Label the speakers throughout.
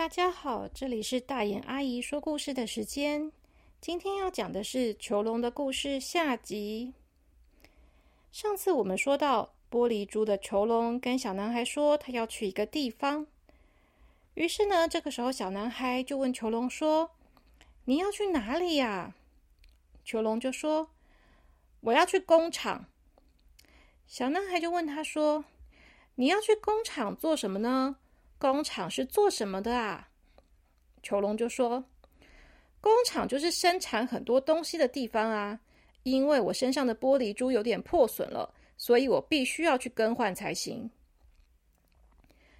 Speaker 1: 大家好，这里是大眼阿姨说故事的时间。今天要讲的是囚笼的故事下集。上次我们说到，玻璃珠的囚笼跟小男孩说他要去一个地方。于是呢，这个时候小男孩就问囚笼说：“你要去哪里呀？”囚笼就说：“我要去工厂。”小男孩就问他说：“你要去工厂做什么呢？”工厂是做什么的啊？囚笼就说：“工厂就是生产很多东西的地方啊。因为我身上的玻璃珠有点破损了，所以我必须要去更换才行。”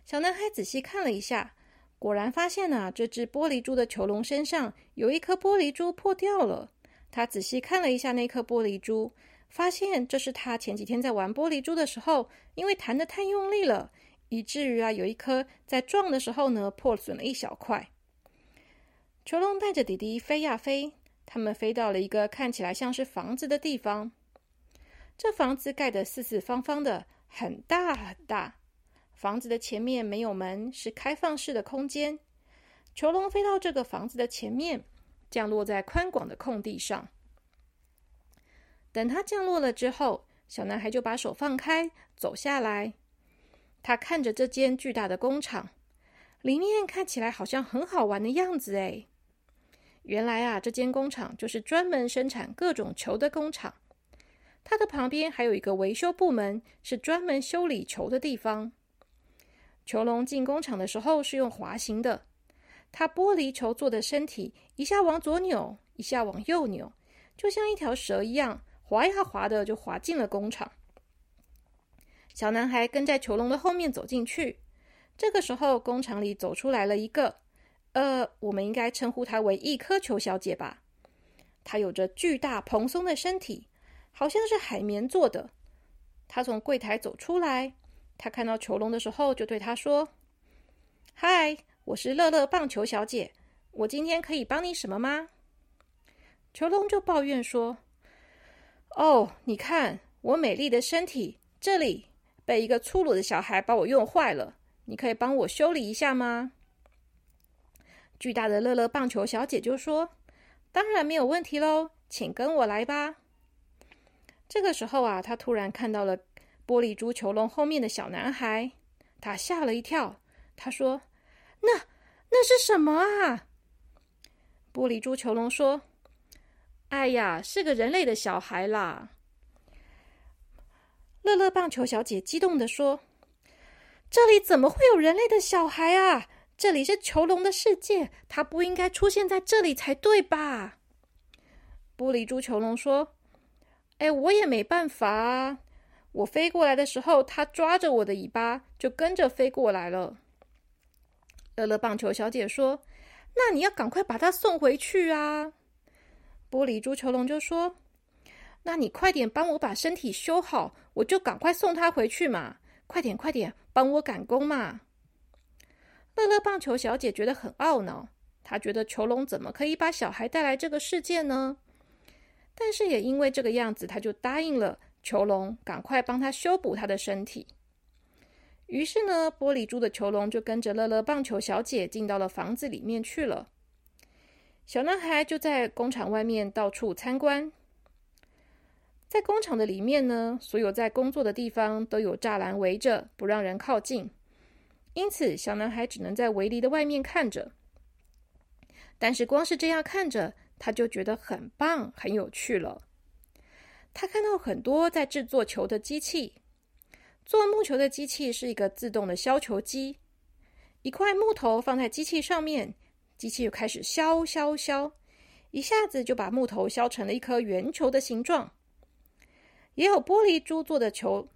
Speaker 1: 小男孩仔细看了一下，果然发现啊，这只玻璃珠的囚笼身上有一颗玻璃珠破掉了。他仔细看了一下那颗玻璃珠，发现这是他前几天在玩玻璃珠的时候，因为弹得太用力了。以至于啊，有一颗在撞的时候呢，破损了一小块。囚笼带着弟弟飞呀飞，他们飞到了一个看起来像是房子的地方。这房子盖得四四方方的，很大很大。房子的前面没有门，是开放式的空间。囚笼飞到这个房子的前面，降落在宽广的空地上。等他降落了之后，小男孩就把手放开，走下来。他看着这间巨大的工厂，里面看起来好像很好玩的样子哎。原来啊，这间工厂就是专门生产各种球的工厂。它的旁边还有一个维修部门，是专门修理球的地方。球笼进工厂的时候是用滑行的，它玻璃球做的身体一下往左扭，一下往右扭，就像一条蛇一样，滑呀滑的就滑进了工厂。小男孩跟在囚笼的后面走进去。这个时候，工厂里走出来了一个，呃，我们应该称呼她为一颗球小姐吧。她有着巨大蓬松的身体，好像是海绵做的。她从柜台走出来，她看到囚笼的时候，就对他说：“嗨，我是乐乐棒球小姐，我今天可以帮你什么吗？”囚笼就抱怨说：“哦，你看我美丽的身体，这里。”被一个粗鲁的小孩把我用坏了，你可以帮我修理一下吗？巨大的乐乐棒球小姐就说：“当然没有问题喽，请跟我来吧。”这个时候啊，他突然看到了玻璃珠球笼后面的小男孩，他吓了一跳。他说：“那那是什么啊？”玻璃珠球笼说：“哎呀，是个人类的小孩啦。”乐乐棒球小姐激动的说：“这里怎么会有人类的小孩啊？这里是囚笼的世界，他不应该出现在这里才对吧？”玻璃珠囚笼说：“哎，我也没办法啊！我飞过来的时候，他抓着我的尾巴，就跟着飞过来了。”乐乐棒球小姐说：“那你要赶快把他送回去啊！”玻璃珠囚笼就说。那你快点帮我把身体修好，我就赶快送他回去嘛！快点快点，帮我赶工嘛！乐乐棒球小姐觉得很懊恼，她觉得囚笼怎么可以把小孩带来这个世界呢？但是也因为这个样子，她就答应了囚笼，赶快帮他修补他的身体。于是呢，玻璃珠的囚笼就跟着乐乐棒球小姐进到了房子里面去了。小男孩就在工厂外面到处参观。在工厂的里面呢，所有在工作的地方都有栅栏围着，不让人靠近。因此，小男孩只能在围篱的外面看着。但是，光是这样看着，他就觉得很棒、很有趣了。他看到很多在制作球的机器，做木球的机器是一个自动的削球机。一块木头放在机器上面，机器就开始削削削，一下子就把木头削成了一颗圆球的形状。也有玻璃珠做的球，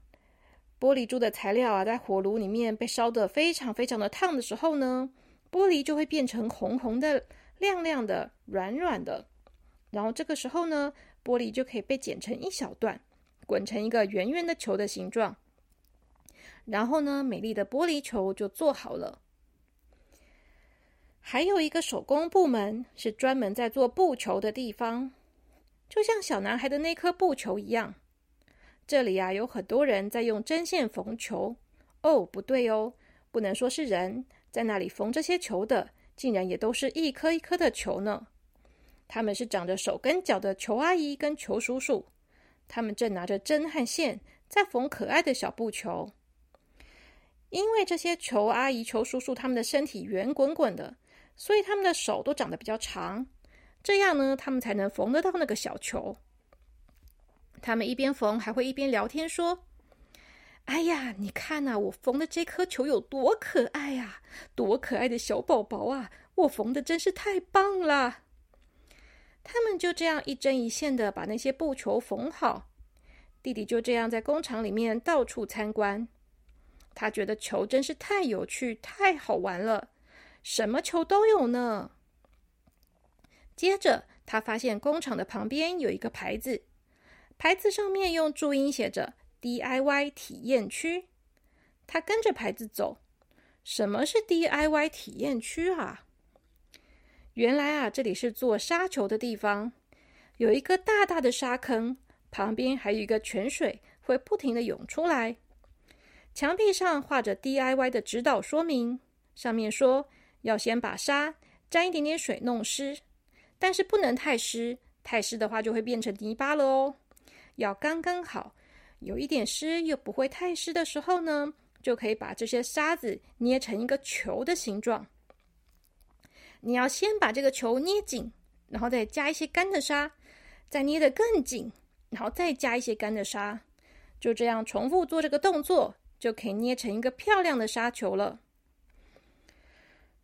Speaker 1: 玻璃珠的材料啊，在火炉里面被烧得非常非常的烫的时候呢，玻璃就会变成红红的、亮亮的、软软的。然后这个时候呢，玻璃就可以被剪成一小段，滚成一个圆圆的球的形状。然后呢，美丽的玻璃球就做好了。还有一个手工部门是专门在做布球的地方，就像小男孩的那颗布球一样。这里啊，有很多人在用针线缝球。哦，不对哦，不能说是人在那里缝这些球的，竟然也都是一颗一颗的球呢。他们是长着手跟脚的球阿姨跟球叔叔，他们正拿着针和线在缝可爱的小布球。因为这些球阿姨、球叔叔他们的身体圆滚滚的，所以他们的手都长得比较长，这样呢，他们才能缝得到那个小球。他们一边缝，还会一边聊天说：“哎呀，你看呐，我缝的这颗球有多可爱呀！多可爱的小宝宝啊！我缝的真是太棒了。”他们就这样一针一线的把那些布球缝好。弟弟就这样在工厂里面到处参观。他觉得球真是太有趣、太好玩了，什么球都有呢。接着，他发现工厂的旁边有一个牌子，牌子上面用注音写着 “DIY 体验区”。他跟着牌子走，什么是 DIY 体验区啊？原来啊，这里是做沙球的地方，有一个大大的沙坑，旁边还有一个泉水，会不停的涌出来。墙壁上画着 DIY 的指导说明，上面说要先把沙沾一点点水弄湿，但是不能太湿，太湿的话就会变成泥巴了哦。要刚刚好，有一点湿又不会太湿的时候呢，就可以把这些沙子捏成一个球的形状。你要先把这个球捏紧，然后再加一些干的沙，再捏得更紧，然后再加一些干的沙，就这样重复做这个动作。就可以捏成一个漂亮的沙球了。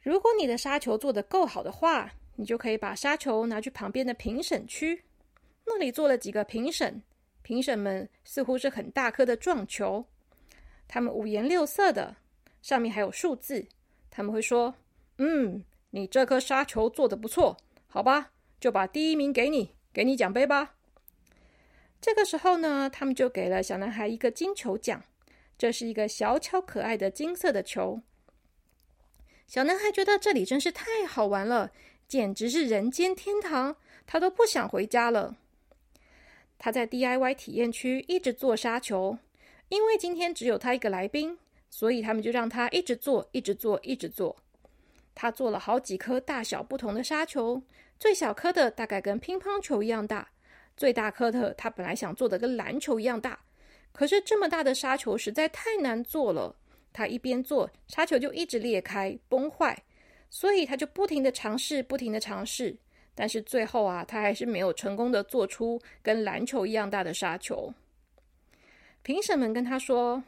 Speaker 1: 如果你的沙球做的够好的话，你就可以把沙球拿去旁边的评审区，那里做了几个评审。评审们似乎是很大颗的撞球，他们五颜六色的，上面还有数字。他们会说：“嗯，你这颗沙球做的不错，好吧，就把第一名给你，给你奖杯吧。”这个时候呢，他们就给了小男孩一个金球奖。这是一个小巧可爱的金色的球。小男孩觉得这里真是太好玩了，简直是人间天堂，他都不想回家了。他在 DIY 体验区一直做沙球，因为今天只有他一个来宾，所以他们就让他一直做，一直做，一直做。他做了好几颗大小不同的沙球，最小颗的大概跟乒乓球一样大，最大颗的他本来想做的跟篮球一样大。可是这么大的沙球实在太难做了，他一边做，沙球就一直裂开崩坏，所以他就不停的尝试，不停的尝试，但是最后啊，他还是没有成功的做出跟篮球一样大的沙球。评审们跟他说：“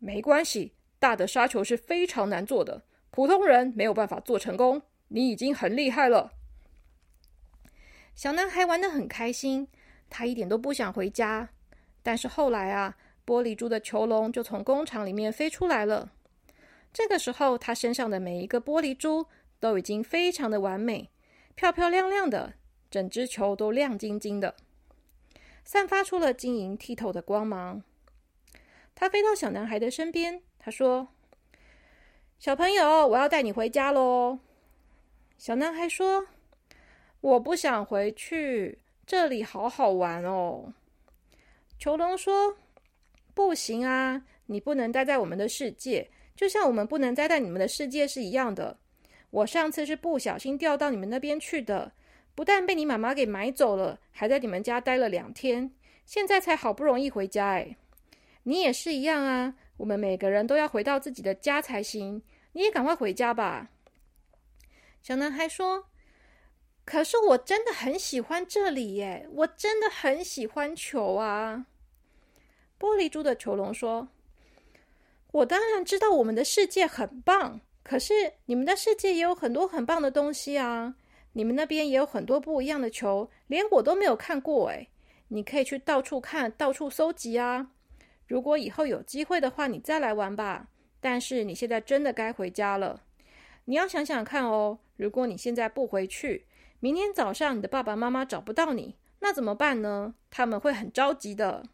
Speaker 1: 没关系，大的沙球是非常难做的，普通人没有办法做成功。你已经很厉害了。”小男孩玩的很开心，他一点都不想回家。但是后来啊，玻璃珠的球笼就从工厂里面飞出来了。这个时候，他身上的每一个玻璃珠都已经非常的完美，漂漂亮亮的，整只球都亮晶晶的，散发出了晶莹剔透的光芒。它飞到小男孩的身边，他说：“小朋友，我要带你回家喽。”小男孩说：“我不想回去，这里好好玩哦。”球龙说：“不行啊，你不能待在我们的世界，就像我们不能待在你们的世界是一样的。我上次是不小心掉到你们那边去的，不但被你妈妈给买走了，还在你们家待了两天，现在才好不容易回家。哎，你也是一样啊，我们每个人都要回到自己的家才行。你也赶快回家吧。”小男孩说：“可是我真的很喜欢这里耶，我真的很喜欢球啊。”玻璃珠的球笼说：“我当然知道我们的世界很棒，可是你们的世界也有很多很棒的东西啊！你们那边也有很多不一样的球，连我都没有看过。哎，你可以去到处看，到处搜集啊！如果以后有机会的话，你再来玩吧。但是你现在真的该回家了。你要想想看哦，如果你现在不回去，明天早上你的爸爸妈妈找不到你，那怎么办呢？他们会很着急的。”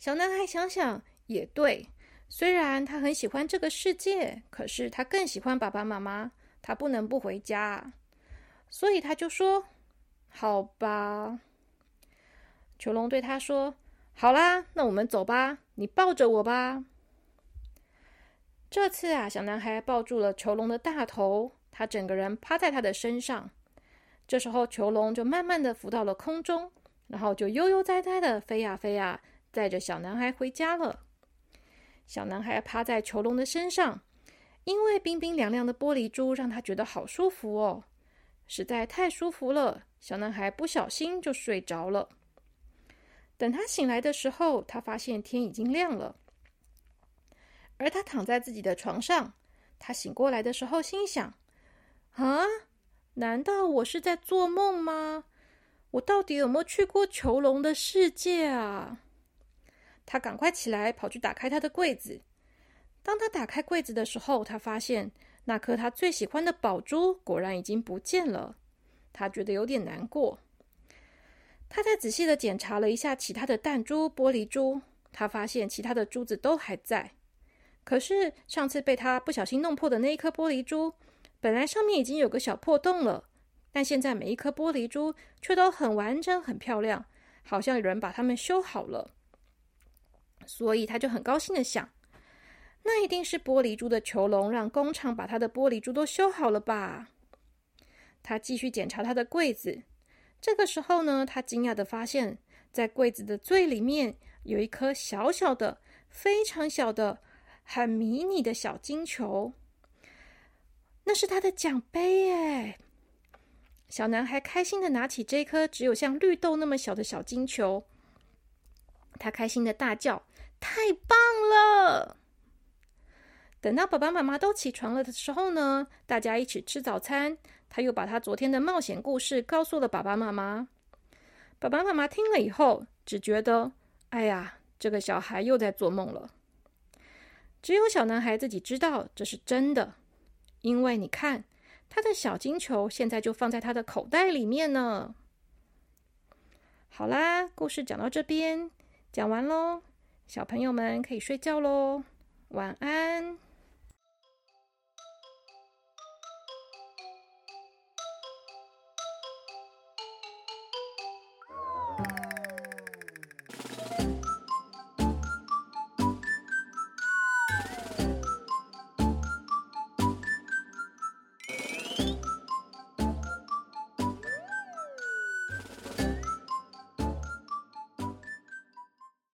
Speaker 1: 小男孩想想也对，虽然他很喜欢这个世界，可是他更喜欢爸爸妈妈，他不能不回家，所以他就说：“好吧。”囚龙对他说：“好啦，那我们走吧，你抱着我吧。”这次啊，小男孩抱住了囚笼的大头，他整个人趴在他的身上。这时候，囚笼就慢慢的浮到了空中，然后就悠悠哉哉的飞呀飞呀，载着小男孩回家了。小男孩趴在囚笼的身上，因为冰冰凉凉的玻璃珠让他觉得好舒服哦，实在太舒服了。小男孩不小心就睡着了。等他醒来的时候，他发现天已经亮了。而他躺在自己的床上，他醒过来的时候心想：“啊，难道我是在做梦吗？我到底有没有去过囚笼的世界啊？”他赶快起来，跑去打开他的柜子。当他打开柜子的时候，他发现那颗他最喜欢的宝珠果然已经不见了。他觉得有点难过。他再仔细的检查了一下其他的弹珠、玻璃珠，他发现其他的珠子都还在。可是上次被他不小心弄破的那一颗玻璃珠，本来上面已经有个小破洞了，但现在每一颗玻璃珠却都很完整、很漂亮，好像有人把它们修好了。所以他就很高兴的想，那一定是玻璃珠的囚笼让工厂把他的玻璃珠都修好了吧？他继续检查他的柜子。这个时候呢，他惊讶的发现，在柜子的最里面有一颗小小的、非常小的、很迷你的小金球。那是他的奖杯耶！小男孩开心的拿起这颗只有像绿豆那么小的小金球，他开心的大叫：“太棒了！”等到爸爸妈妈都起床了的时候呢，大家一起吃早餐。他又把他昨天的冒险故事告诉了爸爸妈妈。爸爸妈妈听了以后，只觉得：“哎呀，这个小孩又在做梦了。”只有小男孩自己知道这是真的，因为你看，他的小金球现在就放在他的口袋里面呢。好啦，故事讲到这边，讲完喽，小朋友们可以睡觉喽，晚安。